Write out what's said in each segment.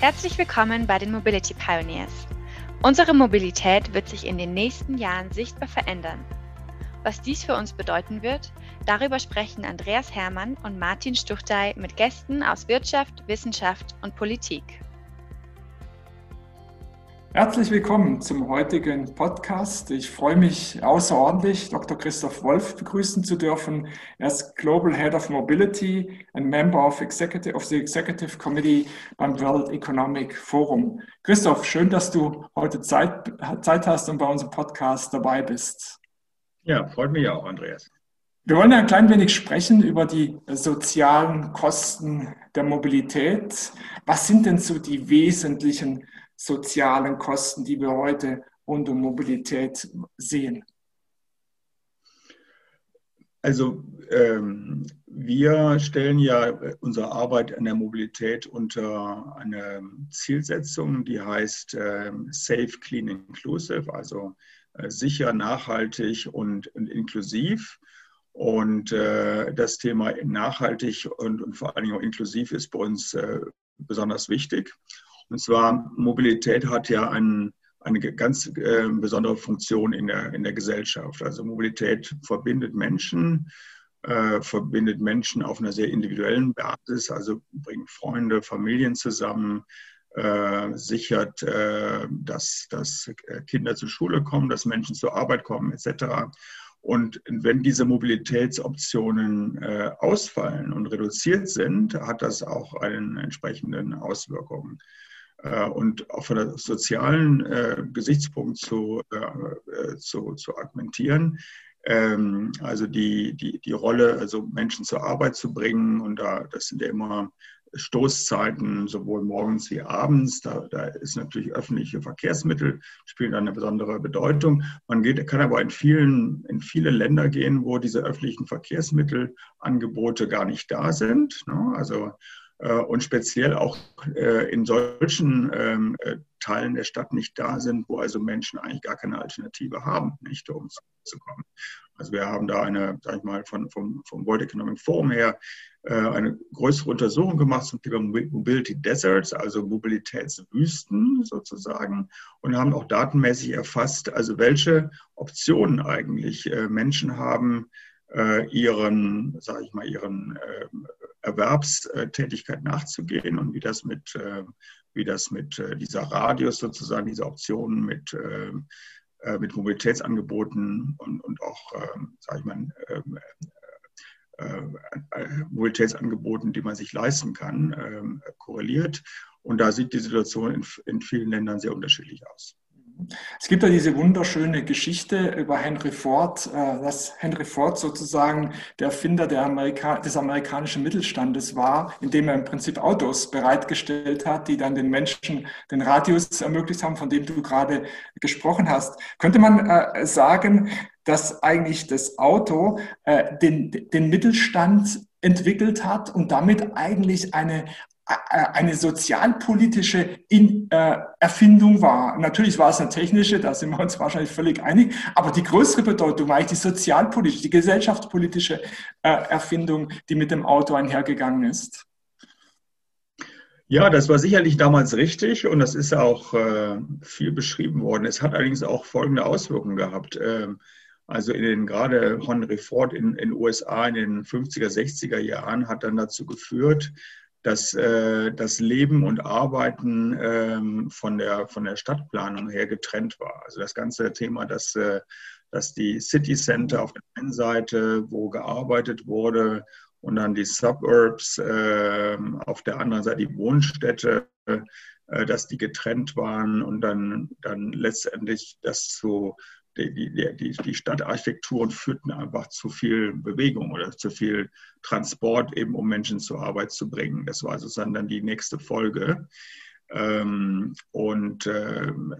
Herzlich willkommen bei den Mobility Pioneers. Unsere Mobilität wird sich in den nächsten Jahren sichtbar verändern. Was dies für uns bedeuten wird, darüber sprechen Andreas Hermann und Martin Stuchtey mit Gästen aus Wirtschaft, Wissenschaft und Politik. Herzlich willkommen zum heutigen Podcast. Ich freue mich außerordentlich, Dr. Christoph Wolf begrüßen zu dürfen. Er ist Global Head of Mobility and Member of, Executive, of the Executive Committee beim World Economic Forum. Christoph, schön, dass du heute Zeit, Zeit hast und bei unserem Podcast dabei bist. Ja, freut mich auch, Andreas. Wir wollen ein klein wenig sprechen über die sozialen Kosten der Mobilität. Was sind denn so die wesentlichen sozialen Kosten, die wir heute rund um Mobilität sehen? Also ähm, wir stellen ja unsere Arbeit an der Mobilität unter eine Zielsetzung, die heißt äh, Safe, Clean, Inclusive, also äh, sicher, nachhaltig und, und inklusiv. Und äh, das Thema nachhaltig und, und, vor allen Dingen auch inklusiv ist bei uns äh, besonders wichtig. Und zwar Mobilität hat ja ein, eine ganz äh, besondere Funktion in der, in der Gesellschaft. Also Mobilität verbindet Menschen, äh, verbindet Menschen auf einer sehr individuellen Basis, also bringt Freunde, Familien zusammen, äh, sichert, äh, dass, dass Kinder zur Schule kommen, dass Menschen zur Arbeit kommen, etc. Und wenn diese Mobilitätsoptionen äh, ausfallen und reduziert sind, hat das auch einen entsprechenden Auswirkungen. Äh, und auch von der sozialen äh, Gesichtspunkt zu, äh, zu, zu argumentieren. Ähm, also die, die, die Rolle, also Menschen zur Arbeit zu bringen und da, das sind ja immer Stoßzeiten, sowohl morgens wie abends. Da, da ist natürlich öffentliche Verkehrsmittel, spielen eine besondere Bedeutung. Man geht, kann aber in, vielen, in viele Länder gehen, wo diese öffentlichen Verkehrsmittelangebote gar nicht da sind. Ne? Also und speziell auch äh, in solchen ähm, äh, Teilen der Stadt nicht da sind, wo also Menschen eigentlich gar keine Alternative haben, nicht um zu kommen. Also wir haben da eine, sag ich mal, von, vom, vom World Economic Forum her eine größere Untersuchung gemacht zum Thema Mobility Deserts, also Mobilitätswüsten sozusagen, und haben auch datenmäßig erfasst, also welche Optionen eigentlich Menschen haben, ihren, sage ich mal, ihren ähm, Erwerbstätigkeit nachzugehen und wie das mit, äh, wie das mit äh, dieser Radius sozusagen, dieser Optionen mit, äh, mit Mobilitätsangeboten und, und auch, ähm, sage ich mal, ähm, Mobilitätsangeboten, die man sich leisten kann, ähm, korreliert. Und da sieht die Situation in, in vielen Ländern sehr unterschiedlich aus. Es gibt ja diese wunderschöne Geschichte über Henry Ford, äh, dass Henry Ford sozusagen der Erfinder der Amerika des amerikanischen Mittelstandes war, indem er im Prinzip Autos bereitgestellt hat, die dann den Menschen den Radius ermöglicht haben, von dem du gerade gesprochen hast. Könnte man äh, sagen, dass eigentlich das Auto äh, den, den Mittelstand entwickelt hat und damit eigentlich eine eine sozialpolitische In, äh, Erfindung war. Natürlich war es eine technische, da sind wir uns wahrscheinlich völlig einig, aber die größere Bedeutung war eigentlich die sozialpolitische, die gesellschaftspolitische äh, Erfindung, die mit dem Auto einhergegangen ist. Ja, das war sicherlich damals richtig und das ist auch äh, viel beschrieben worden. Es hat allerdings auch folgende Auswirkungen gehabt. Ähm, also in den, gerade Henry Ford in den USA in den 50er, 60er Jahren hat dann dazu geführt, dass äh, das Leben und Arbeiten ähm, von, der, von der Stadtplanung her getrennt war. Also das ganze Thema, dass, äh, dass die City Center auf der einen Seite, wo gearbeitet wurde, und dann die Suburbs, äh, auf der anderen Seite die Wohnstädte, äh, dass die getrennt waren und dann, dann letztendlich das zu die, die, die Stadtarchitekturen führten einfach zu viel Bewegung oder zu viel Transport, eben um Menschen zur Arbeit zu bringen. Das war sozusagen dann die nächste Folge. Ähm, und ähm,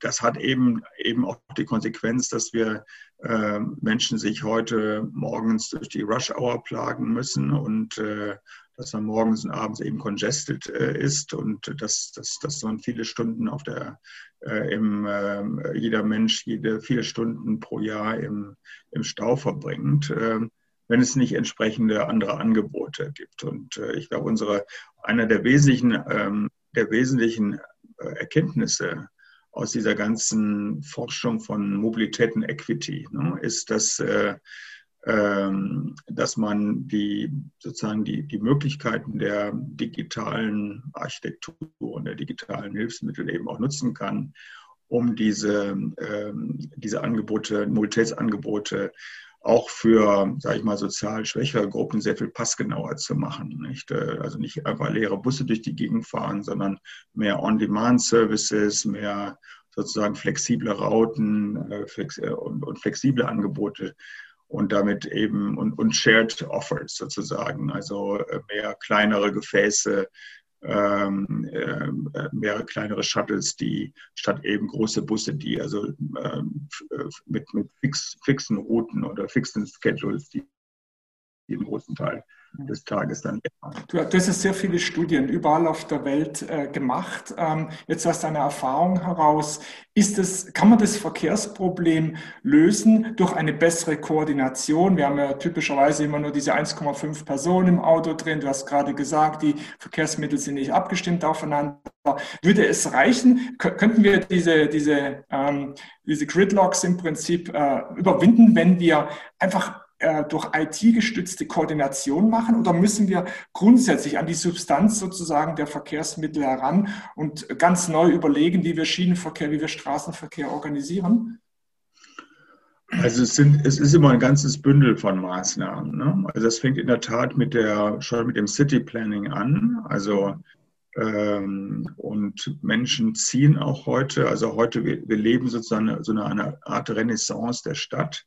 das hat eben, eben auch die Konsequenz, dass wir äh, Menschen sich heute morgens durch die Rush Hour plagen müssen und äh, dass man morgens und abends eben congested äh, ist und dass, dass, dass man viele Stunden auf der, äh, im, äh, jeder Mensch jede viele Stunden pro Jahr im, im Stau verbringt, ähm, wenn es nicht entsprechende andere Angebote gibt. Und äh, ich glaube, unsere, einer der wesentlichen ähm, der wesentlichen Erkenntnisse aus dieser ganzen Forschung von Mobilität und Equity ne, ist, dass, äh, dass man die sozusagen die, die Möglichkeiten der digitalen Architektur und der digitalen Hilfsmittel eben auch nutzen kann, um diese, ähm, diese Angebote, Mobilitätsangebote auch für, sage ich mal, sozial schwächere Gruppen sehr viel passgenauer zu machen. Nicht? Äh, also nicht einfach leere Busse durch die Gegend fahren, sondern mehr On-Demand-Services, mehr sozusagen flexible Routen äh, äh, und, flexible Angebote und damit eben und, und Shared Offers sozusagen, also mehr kleinere Gefäße, ähm, äh, mehrere kleinere Shuttles, die statt eben große Busse, die also ähm, mit, mit fix, fixen Routen oder fixen Schedules, die, die im großen Teil des Tages dann. Du, du hast sehr viele Studien überall auf der Welt äh, gemacht. Ähm, jetzt aus deiner Erfahrung heraus, ist es, kann man das Verkehrsproblem lösen durch eine bessere Koordination? Wir haben ja typischerweise immer nur diese 1,5 Personen im Auto drin. Du hast gerade gesagt, die Verkehrsmittel sind nicht abgestimmt aufeinander. Würde es reichen? Könnten wir diese, diese, ähm, diese Gridlocks im Prinzip äh, überwinden, wenn wir einfach äh, durch IT-gestützte Koordination machen oder müssen wir grundsätzlich an die Substanz sozusagen der Verkehrsmittel heran und ganz neu überlegen, wie wir Schienenverkehr, wie wir Straßenverkehr organisieren? Also es, sind, es ist immer ein ganzes Bündel von Maßnahmen. Ne? Also das fängt in der Tat mit der, schon mit dem City Planning an. Also ähm, und Menschen ziehen auch heute, also heute, wir, wir leben sozusagen so eine, eine Art Renaissance der Stadt.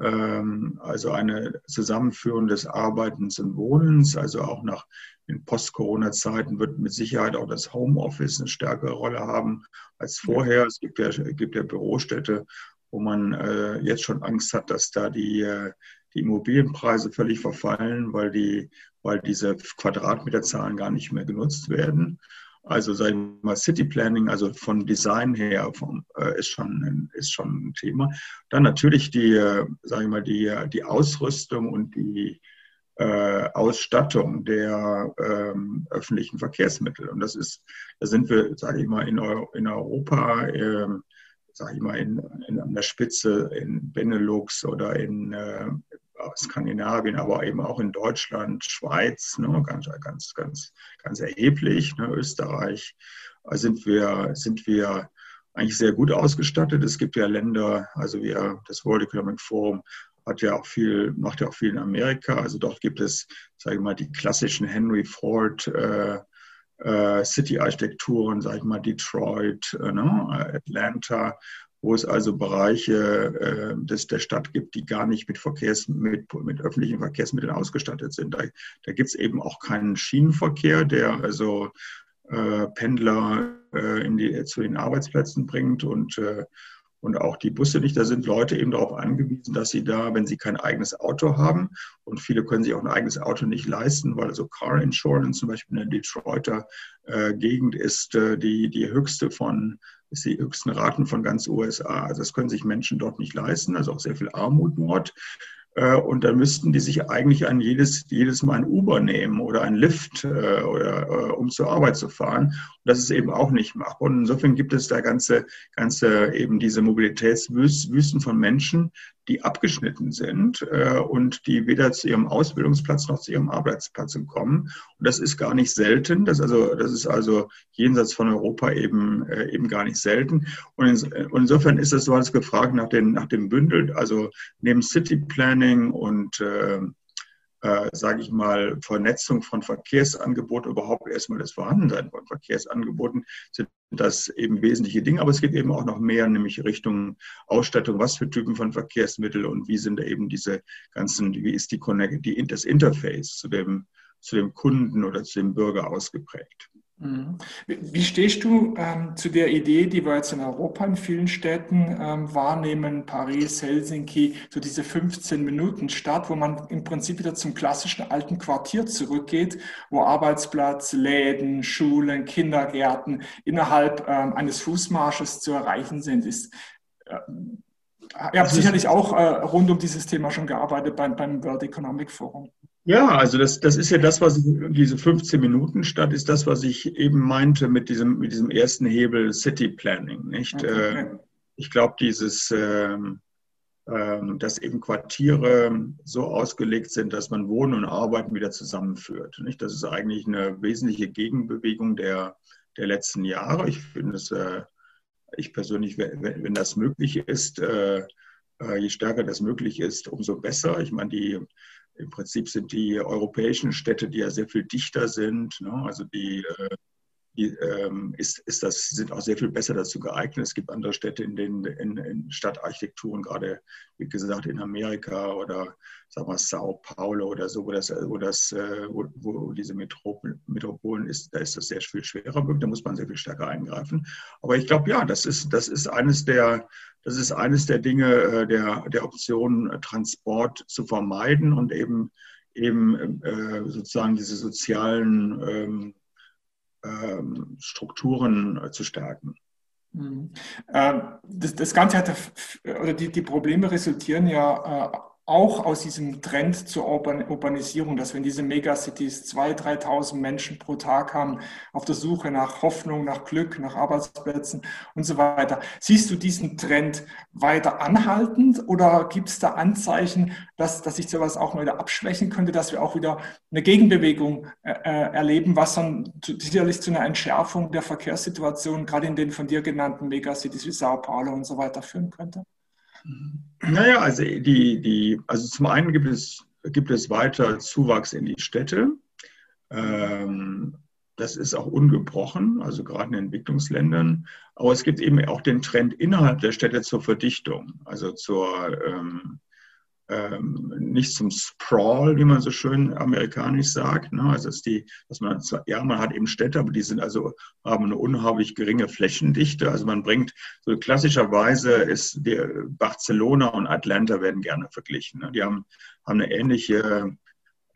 Ähm, also eine Zusammenführung des Arbeitens und Wohnens, also auch nach in Post-Corona-Zeiten wird mit Sicherheit auch das Homeoffice eine stärkere Rolle haben als vorher. Es gibt ja, gibt ja Bürostädte, wo man äh, jetzt schon Angst hat, dass da die, äh, die Immobilienpreise völlig verfallen, weil, die, weil diese Quadratmeterzahlen gar nicht mehr genutzt werden. Also sagen wir mal City Planning, also von Design her vom, äh, ist, schon, ist schon ein Thema. Dann natürlich die, äh, wir mal, die, die Ausrüstung und die äh, Ausstattung der ähm, öffentlichen Verkehrsmittel. Und das ist, da sind wir, sage ich mal, in, Euro, in Europa, äh, sage ich mal, in, in, an der Spitze in Benelux oder in äh, Skandinavien, aber eben auch in Deutschland, Schweiz, ne, ganz, ganz, ganz, ganz erheblich, ne, Österreich, äh, sind wir, sind wir eigentlich sehr gut ausgestattet. Es gibt ja Länder, also wir, das World Economic Forum hat ja auch viel, macht ja auch viel in Amerika. Also dort gibt es, sage ich mal, die klassischen Henry Ford äh, äh, City-Architekturen, sage ich mal, Detroit, äh, ne, Atlanta, wo es also Bereiche äh, des, der Stadt gibt, die gar nicht mit, Verkehrs, mit, mit öffentlichen Verkehrsmitteln ausgestattet sind. Da, da gibt es eben auch keinen Schienenverkehr, der also äh, Pendler äh, die, zu den Arbeitsplätzen bringt und äh, und auch die Busse nicht. Da sind Leute eben darauf angewiesen, dass sie da, wenn sie kein eigenes Auto haben, und viele können sich auch ein eigenes Auto nicht leisten, weil also Car Insurance zum Beispiel in der Detroiter äh, Gegend ist äh, die, die höchste von ist die höchsten Raten von ganz USA. Also das können sich Menschen dort nicht leisten, also auch sehr viel Armut dort. Äh, und dann müssten die sich eigentlich an jedes, jedes Mal ein Uber nehmen oder ein Lift, äh, oder, äh, um zur Arbeit zu fahren. Und das ist eben auch nicht machbar. Und insofern gibt es da ganze, ganze eben diese Mobilitätswüsten von Menschen, die abgeschnitten sind äh, und die weder zu ihrem Ausbildungsplatz noch zu ihrem Arbeitsplatz kommen. Und das ist gar nicht selten. Das, also, das ist also jenseits von Europa eben, äh, eben gar nicht selten. Und, in, und insofern ist es, du hast gefragt nach, den, nach dem Bündel, also neben City Planning und äh, äh, sage ich mal, Vernetzung von Verkehrsangeboten, überhaupt erstmal das Vorhandensein von Verkehrsangeboten, sind das eben wesentliche Dinge. Aber es geht eben auch noch mehr, nämlich Richtung Ausstattung, was für Typen von Verkehrsmittel und wie sind da eben diese ganzen, wie ist die, die das Interface zu dem, zu dem Kunden oder zu dem Bürger ausgeprägt. Mhm. Wie stehst du ähm, zu der Idee, die wir jetzt in Europa in vielen Städten ähm, wahrnehmen, Paris, Helsinki, so diese 15 Minuten Stadt, wo man im Prinzip wieder zum klassischen alten Quartier zurückgeht, wo Arbeitsplatz, Läden, Schulen, Kindergärten innerhalb ähm, eines Fußmarsches zu erreichen sind? Ist, äh, ihr habt sicherlich auch äh, rund um dieses Thema schon gearbeitet beim, beim World Economic Forum. Ja, also das, das ist ja das, was ich, diese 15 Minuten statt ist das, was ich eben meinte mit diesem, mit diesem ersten Hebel City Planning, nicht? Okay. Äh, ich glaube, dieses, ähm, ähm, dass eben Quartiere so ausgelegt sind, dass man Wohnen und Arbeiten wieder zusammenführt. Nicht? Das ist eigentlich eine wesentliche Gegenbewegung der, der letzten Jahre. Ich finde es, äh, ich persönlich, wenn, wenn das möglich ist, äh, je stärker das möglich ist, umso besser. Ich meine, die im Prinzip sind die europäischen Städte, die ja sehr viel dichter sind, ne? also die, äh, ist, ist das, sind auch sehr viel besser dazu geeignet. Es gibt andere Städte, in denen in, in Stadtarchitekturen, gerade wie gesagt in Amerika oder sagen wir Sao Paulo oder so, wo das, wo das, äh, wo, wo diese Metropol, Metropolen ist, da ist das sehr viel schwerer da muss man sehr viel stärker eingreifen. Aber ich glaube, ja, das ist, das ist eines der, das ist eines der Dinge, äh, der, der Option, äh, Transport zu vermeiden und eben, eben sozusagen diese sozialen ähm, ähm, Strukturen zu stärken. Mhm. Das, das Ganze hat, oder die, die Probleme resultieren ja auch aus diesem Trend zur Urbanisierung, dass wir in diese Megacities 2.000, 3.000 Menschen pro Tag haben, auf der Suche nach Hoffnung, nach Glück, nach Arbeitsplätzen und so weiter. Siehst du diesen Trend weiter anhaltend oder gibt es da Anzeichen, dass, dass sich sowas auch mal wieder abschwächen könnte, dass wir auch wieder eine Gegenbewegung äh, äh erleben, was dann sicherlich zu einer Entschärfung der Verkehrssituation gerade in den von dir genannten Megacities wie Sao Paulo und so weiter führen könnte? Naja, also, die, die, also zum einen gibt es, gibt es weiter Zuwachs in die Städte. Ähm, das ist auch ungebrochen, also gerade in Entwicklungsländern. Aber es gibt eben auch den Trend innerhalb der Städte zur Verdichtung, also zur ähm, ähm, nicht zum Sprawl, wie man so schön amerikanisch sagt. Ne? Also dass die, dass man ja, man hat eben Städte, aber die sind also haben eine unheimlich geringe Flächendichte. Also man bringt so klassischerweise ist die Barcelona und Atlanta werden gerne verglichen. Ne? Die haben haben eine ähnliche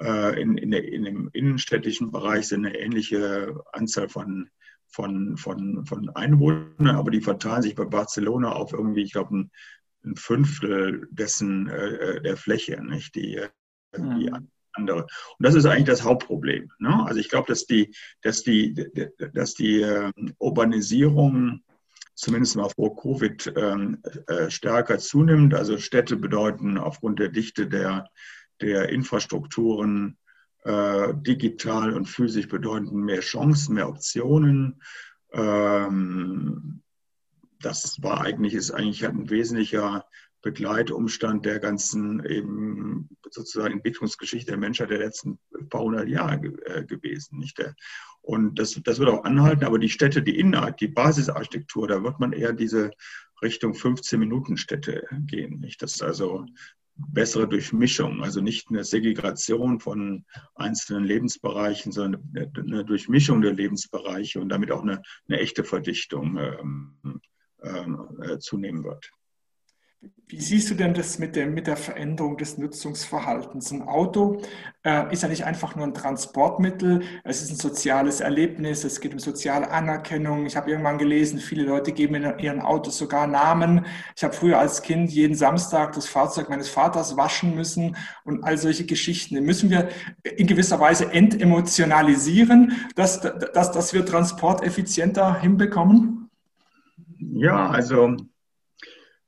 äh, in, in, in dem innenstädtischen Bereich sind eine ähnliche Anzahl von von, von, von Einwohnern, aber die verteilen sich bei Barcelona auf irgendwie, ich glaube, ein ein Fünftel dessen äh, der Fläche, nicht die, äh, die mhm. andere. Und das ist eigentlich das Hauptproblem. Ne? Also ich glaube, dass die, dass die, dass die äh, Urbanisierung zumindest mal vor Covid ähm, äh, stärker zunimmt. Also Städte bedeuten aufgrund der Dichte der, der Infrastrukturen äh, digital und physisch bedeuten mehr Chancen, mehr Optionen. Ähm, das war eigentlich, ist eigentlich ein wesentlicher Begleitumstand der ganzen eben sozusagen Entwicklungsgeschichte der Menschheit der letzten paar hundert Jahre äh, gewesen. Nicht? Und das, das wird auch anhalten, aber die Städte, die Innenart, die Basisarchitektur, da wird man eher diese Richtung 15-Minuten-Städte gehen. Nicht? Das ist also bessere Durchmischung, also nicht eine Segregation von einzelnen Lebensbereichen, sondern eine Durchmischung der Lebensbereiche und damit auch eine, eine echte Verdichtung. Ähm, äh, zunehmen wird. Wie siehst du denn das mit der, mit der Veränderung des Nutzungsverhaltens? Ein Auto äh, ist ja nicht einfach nur ein Transportmittel, es ist ein soziales Erlebnis, es geht um soziale Anerkennung. Ich habe irgendwann gelesen, viele Leute geben in ihren Autos sogar Namen. Ich habe früher als Kind jeden Samstag das Fahrzeug meines Vaters waschen müssen und all solche Geschichten. Müssen wir in gewisser Weise entemotionalisieren, dass, dass, dass wir Transport effizienter hinbekommen? Ja, also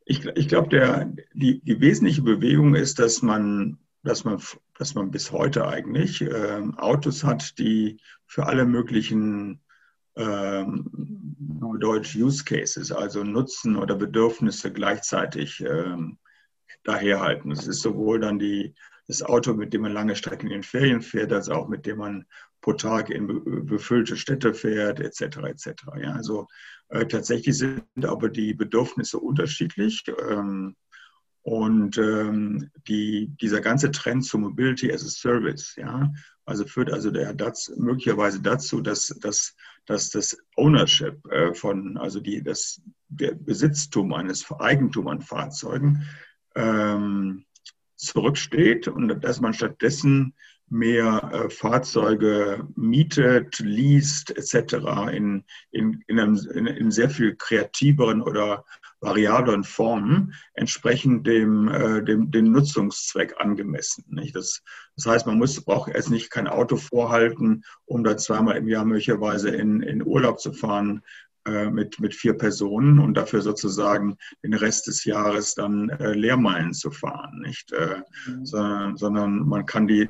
ich, ich glaube, die, die wesentliche Bewegung ist, dass man, dass man, dass man bis heute eigentlich äh, Autos hat, die für alle möglichen ähm, Deutsch Use Cases, also Nutzen oder Bedürfnisse gleichzeitig ähm, daherhalten. Es ist sowohl dann die, das Auto, mit dem man lange Strecken in Ferien fährt, als auch mit dem man pro Tag in befüllte Städte fährt, etc. etc. Ja, also äh, tatsächlich sind aber die Bedürfnisse unterschiedlich. Ähm, und ähm, die, dieser ganze Trend zu Mobility as a Service, ja, also führt also der dazu, möglicherweise dazu, dass, dass, dass das Ownership äh, von, also die, das, der Besitztum eines Eigentum an Fahrzeugen ähm, zurücksteht und dass man stattdessen mehr äh, Fahrzeuge mietet, liest etc. in, in, in, einem, in, in sehr viel kreativeren oder variablen Formen entsprechend dem, äh, dem, dem Nutzungszweck angemessen. Nicht? Das, das heißt, man muss, braucht erst nicht kein Auto vorhalten, um da zweimal im Jahr möglicherweise in, in Urlaub zu fahren, mit, mit vier Personen und dafür sozusagen den Rest des Jahres dann äh, Lehrmeilen zu fahren, nicht? Äh, mhm. sondern, sondern man kann die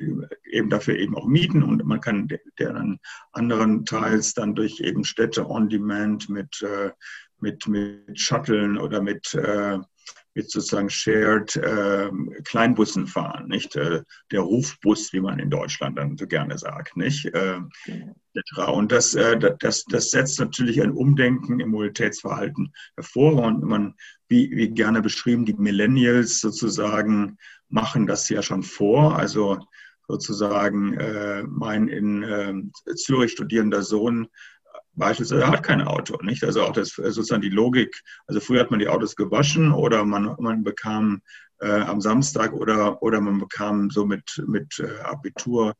eben dafür eben auch mieten und man kann deren anderen Teils dann durch eben Städte on Demand mit, äh, mit, mit Shuttlen oder mit äh, mit sozusagen Shared äh, Kleinbussen fahren, nicht äh, der Rufbus, wie man in Deutschland dann so gerne sagt, nicht. Äh, und das, äh, das, das setzt natürlich ein Umdenken im Mobilitätsverhalten hervor. Und man, wie, wie gerne beschrieben, die Millennials sozusagen machen das ja schon vor. Also sozusagen äh, mein in äh, Zürich studierender Sohn beispielsweise hat kein Auto, nicht? Also auch das sozusagen die Logik. Also früher hat man die Autos gewaschen oder man, man bekam äh, am Samstag oder, oder man bekam so mit, mit äh, Abitur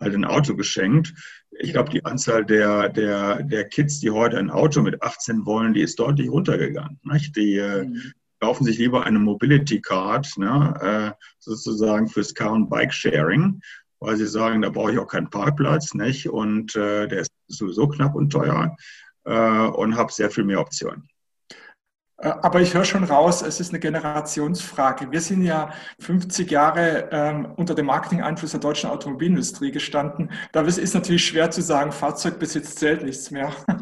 halt ein Auto geschenkt. Ich glaube, die Anzahl der, der, der Kids, die heute ein Auto mit 18 wollen, die ist deutlich runtergegangen. Nicht? Die äh, mhm. kaufen sich lieber eine Mobility Card, ne, äh, sozusagen fürs Car- und Bike-Sharing weil sie sagen, da brauche ich auch keinen Parkplatz, nicht? Und äh, der ist sowieso knapp und teuer äh, und habe sehr viel mehr Optionen. Äh, aber ich höre schon raus, es ist eine Generationsfrage. Wir sind ja 50 Jahre ähm, unter dem Marketing-Einfluss der deutschen Automobilindustrie gestanden. Da ist natürlich schwer zu sagen, Fahrzeugbesitz zählt nichts mehr.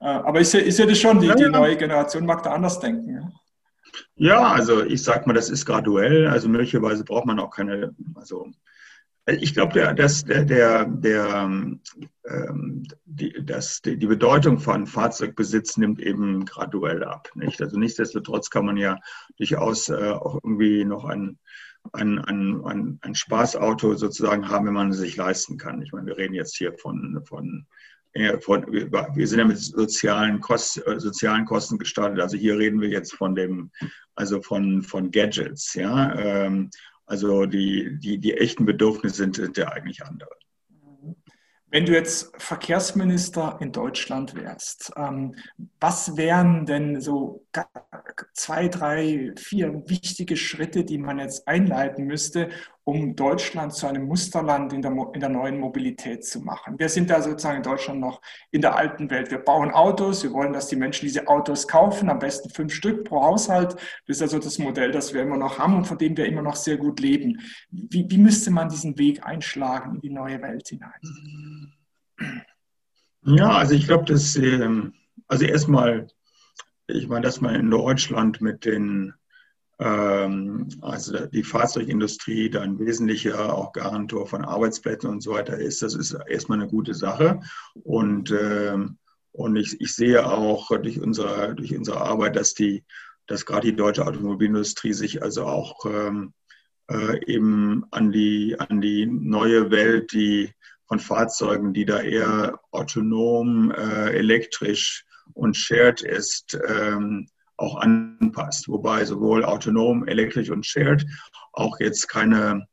Äh, aber ich sehe, ich sehe das schon, die, die neue Generation mag da anders denken. Ja, also ich sage mal, das ist graduell. Also möglicherweise braucht man auch keine, also ich glaube, dass der, der, der, ähm, die, dass die, Bedeutung von Fahrzeugbesitz nimmt eben graduell ab. Nicht? Also nichtsdestotrotz kann man ja durchaus äh, auch irgendwie noch ein, ein, ein, ein, ein Spaßauto sozusagen haben, wenn man es sich leisten kann. Ich meine, wir reden jetzt hier von, von von, wir sind ja mit sozialen, Kost, äh, sozialen Kosten gestartet. Also hier reden wir jetzt von dem, also von, von Gadgets, ja. Also die, die, die echten Bedürfnisse sind, sind ja eigentlich andere. Wenn du jetzt Verkehrsminister in Deutschland wärst, ähm, was wären denn so zwei, drei, vier wichtige Schritte, die man jetzt einleiten müsste, um Deutschland zu einem Musterland in der, in der neuen Mobilität zu machen? Wir sind da sozusagen in Deutschland noch in der alten Welt. Wir bauen Autos, wir wollen, dass die Menschen diese Autos kaufen, am besten fünf Stück pro Haushalt. Das ist also das Modell, das wir immer noch haben und von dem wir immer noch sehr gut leben. Wie, wie müsste man diesen Weg einschlagen in die neue Welt hinein? Ja, also ich glaube, dass, ähm, also erstmal, ich meine, dass man in Deutschland mit den, also die Fahrzeugindustrie da ein wesentlicher auch Garantor von Arbeitsplätzen und so weiter ist, das ist erstmal eine gute Sache. Und, ähm, und ich, ich sehe auch durch unsere, durch unsere Arbeit, dass die, dass gerade die deutsche Automobilindustrie sich also auch ähm, äh, eben an die, an die neue Welt, die von Fahrzeugen, die da eher autonom, äh, elektrisch und shared ist, ähm, auch anpasst. Wobei sowohl autonom, elektrisch und shared auch jetzt keine,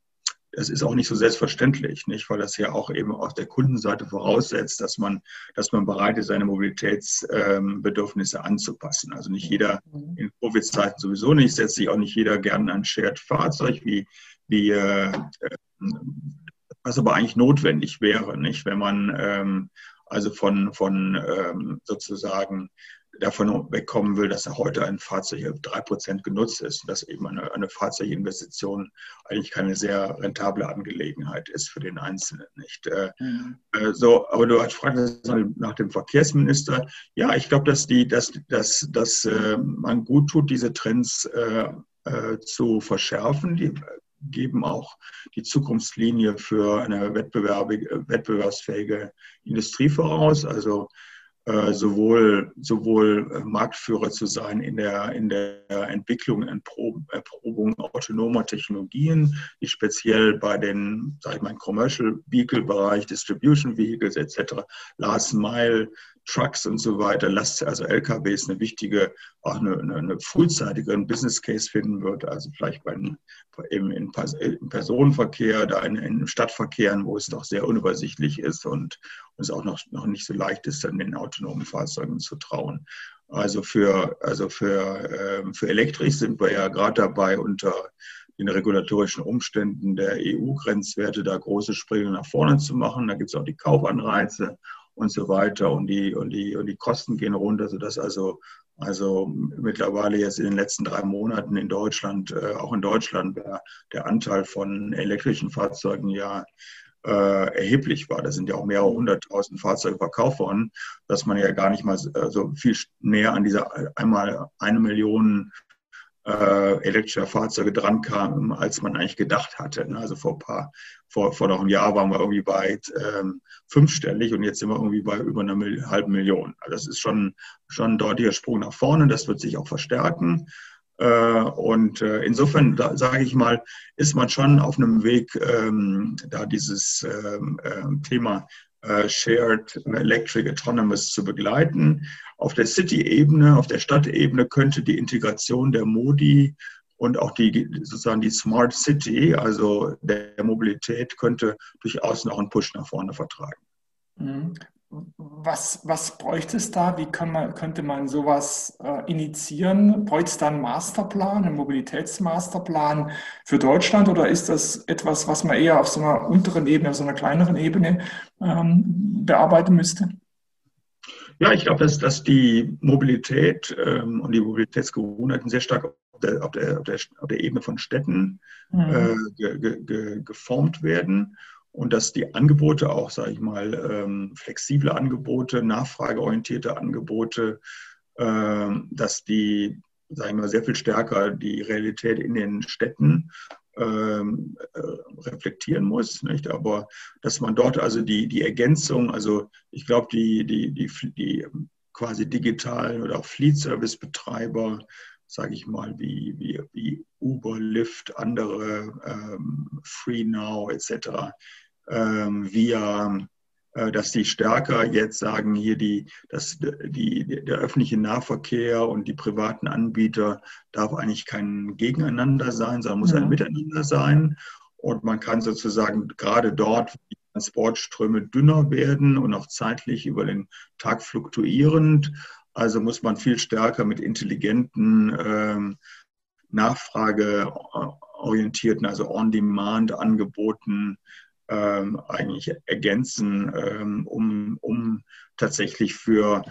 das ist auch nicht so selbstverständlich, nicht? weil das ja auch eben auf der Kundenseite voraussetzt, dass man, dass man bereit ist, seine Mobilitätsbedürfnisse ähm, anzupassen. Also nicht jeder in Covid-Zeiten sowieso nicht, setzt sich auch nicht jeder gerne ein Shared-Fahrzeug, wie, wie äh, was aber eigentlich notwendig wäre, nicht? Wenn man ähm, also von, von ähm, sozusagen davon wegkommen will, dass heute ein Fahrzeug drei Prozent genutzt ist, dass eben eine, eine Fahrzeuginvestition eigentlich keine sehr rentable Angelegenheit ist für den Einzelnen. Nicht? Äh, mhm. Äh, so, aber du hast fragst nach dem Verkehrsminister. Ja, ich glaube, dass die, dass, dass, dass äh, man gut tut, diese Trends äh, äh, zu verschärfen. Die geben auch die Zukunftslinie für eine wettbewerbsfähige Industrie voraus. Also äh, sowohl, sowohl äh, Marktführer zu sein in der, in der Entwicklung und Erprobung autonomer Technologien, die speziell bei den, sag ich mal, Commercial Vehicle Bereich, Distribution Vehicles etc., Last Mile Trucks und so weiter, Last, also LKWs eine wichtige, auch eine, eine, eine frühzeitige Business Case finden wird, also vielleicht bei, im, im, Personenverkehr, da in, in Stadtverkehren, wo es doch sehr unübersichtlich ist und es auch noch, noch nicht so leicht ist, dann den autonomen Fahrzeugen zu trauen. Also für, also für, ähm, für elektrisch sind wir ja gerade dabei, unter den regulatorischen Umständen der EU-Grenzwerte da große Sprünge nach vorne zu machen. Da gibt es auch die Kaufanreize und so weiter und die, und die, und die Kosten gehen runter, sodass also, also mittlerweile jetzt in den letzten drei Monaten in Deutschland, äh, auch in Deutschland, der, der Anteil von elektrischen Fahrzeugen ja äh, erheblich war. Da sind ja auch mehrere hunderttausend Fahrzeuge verkauft worden, dass man ja gar nicht mal so also viel näher an dieser einmal eine Million äh, elektrischer Fahrzeuge dran kam, als man eigentlich gedacht hatte. Ne? Also vor, paar, vor, vor noch einem Jahr waren wir irgendwie bei ähm, fünfstellig und jetzt sind wir irgendwie bei über einer halben Million. Also das ist schon, schon ein deutlicher Sprung nach vorne. Das wird sich auch verstärken. Äh, und äh, insofern, sage ich mal, ist man schon auf einem Weg, ähm, da dieses ähm, ähm, Thema äh, Shared Electric Autonomous zu begleiten. Auf der City-Ebene, auf der Stadtebene könnte die Integration der Modi und auch die sozusagen die Smart City, also der Mobilität, könnte durchaus noch einen Push nach vorne vertragen. Was, was bräuchte es da? Wie man, könnte man sowas äh, initiieren? Bräuchte es da einen Masterplan, einen Mobilitätsmasterplan für Deutschland oder ist das etwas, was man eher auf so einer unteren Ebene, auf so einer kleineren Ebene ähm, bearbeiten müsste? Ja, ich glaube, dass, dass die Mobilität ähm, und die Mobilitätsgewohnheiten sehr stark auf der, auf der, auf der, auf der Ebene von Städten mhm. äh, ge, ge, geformt werden und dass die Angebote auch, sage ich mal, ähm, flexible Angebote, nachfrageorientierte Angebote, ähm, dass die, sage ich mal, sehr viel stärker die Realität in den Städten ähm, äh, reflektieren muss. Nicht? Aber dass man dort also die, die Ergänzung, also ich glaube, die, die, die, die quasi digitalen oder auch Fleet-Service-Betreiber, sage ich mal, wie, wie, wie Uber, Lyft, andere, ähm, Free Now etc., ähm, via äh, dass die stärker jetzt sagen, hier die, dass die, der öffentliche Nahverkehr und die privaten Anbieter darf eigentlich kein Gegeneinander sein, sondern muss ein Miteinander sein. Und man kann sozusagen gerade dort, wo die Transportströme dünner werden und auch zeitlich über den Tag fluktuierend, also muss man viel stärker mit intelligenten ähm, Nachfrageorientierten, also On-Demand-Angeboten ähm, eigentlich ergänzen, ähm, um, um tatsächlich für,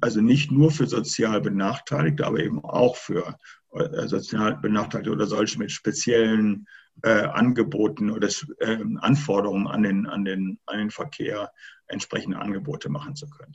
also nicht nur für sozial Benachteiligte, aber eben auch für äh, sozial Benachteiligte oder solche mit speziellen äh, Angeboten oder äh, Anforderungen an den, an, den, an den Verkehr entsprechende Angebote machen zu können.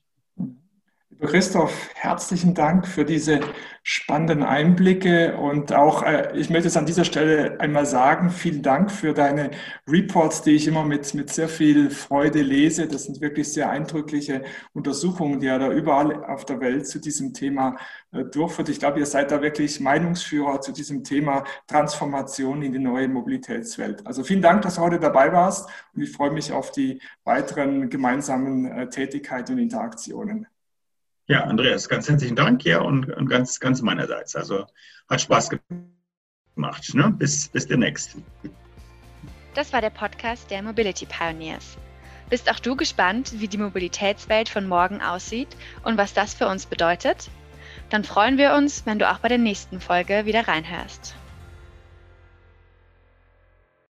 Christoph, herzlichen Dank für diese spannenden Einblicke und auch, äh, ich möchte es an dieser Stelle einmal sagen, vielen Dank für deine Reports, die ich immer mit, mit sehr viel Freude lese. Das sind wirklich sehr eindrückliche Untersuchungen, die er da überall auf der Welt zu diesem Thema äh, durchführt. Ich glaube, ihr seid da wirklich Meinungsführer zu diesem Thema Transformation in die neue Mobilitätswelt. Also vielen Dank, dass du heute dabei warst und ich freue mich auf die weiteren gemeinsamen äh, Tätigkeiten und Interaktionen. Ja, Andreas, ganz herzlichen Dank hier und, und ganz, ganz meinerseits. Also hat Spaß gemacht. Ne? Bis, bis demnächst. Das war der Podcast der Mobility Pioneers. Bist auch du gespannt, wie die Mobilitätswelt von morgen aussieht und was das für uns bedeutet? Dann freuen wir uns, wenn du auch bei der nächsten Folge wieder reinhörst.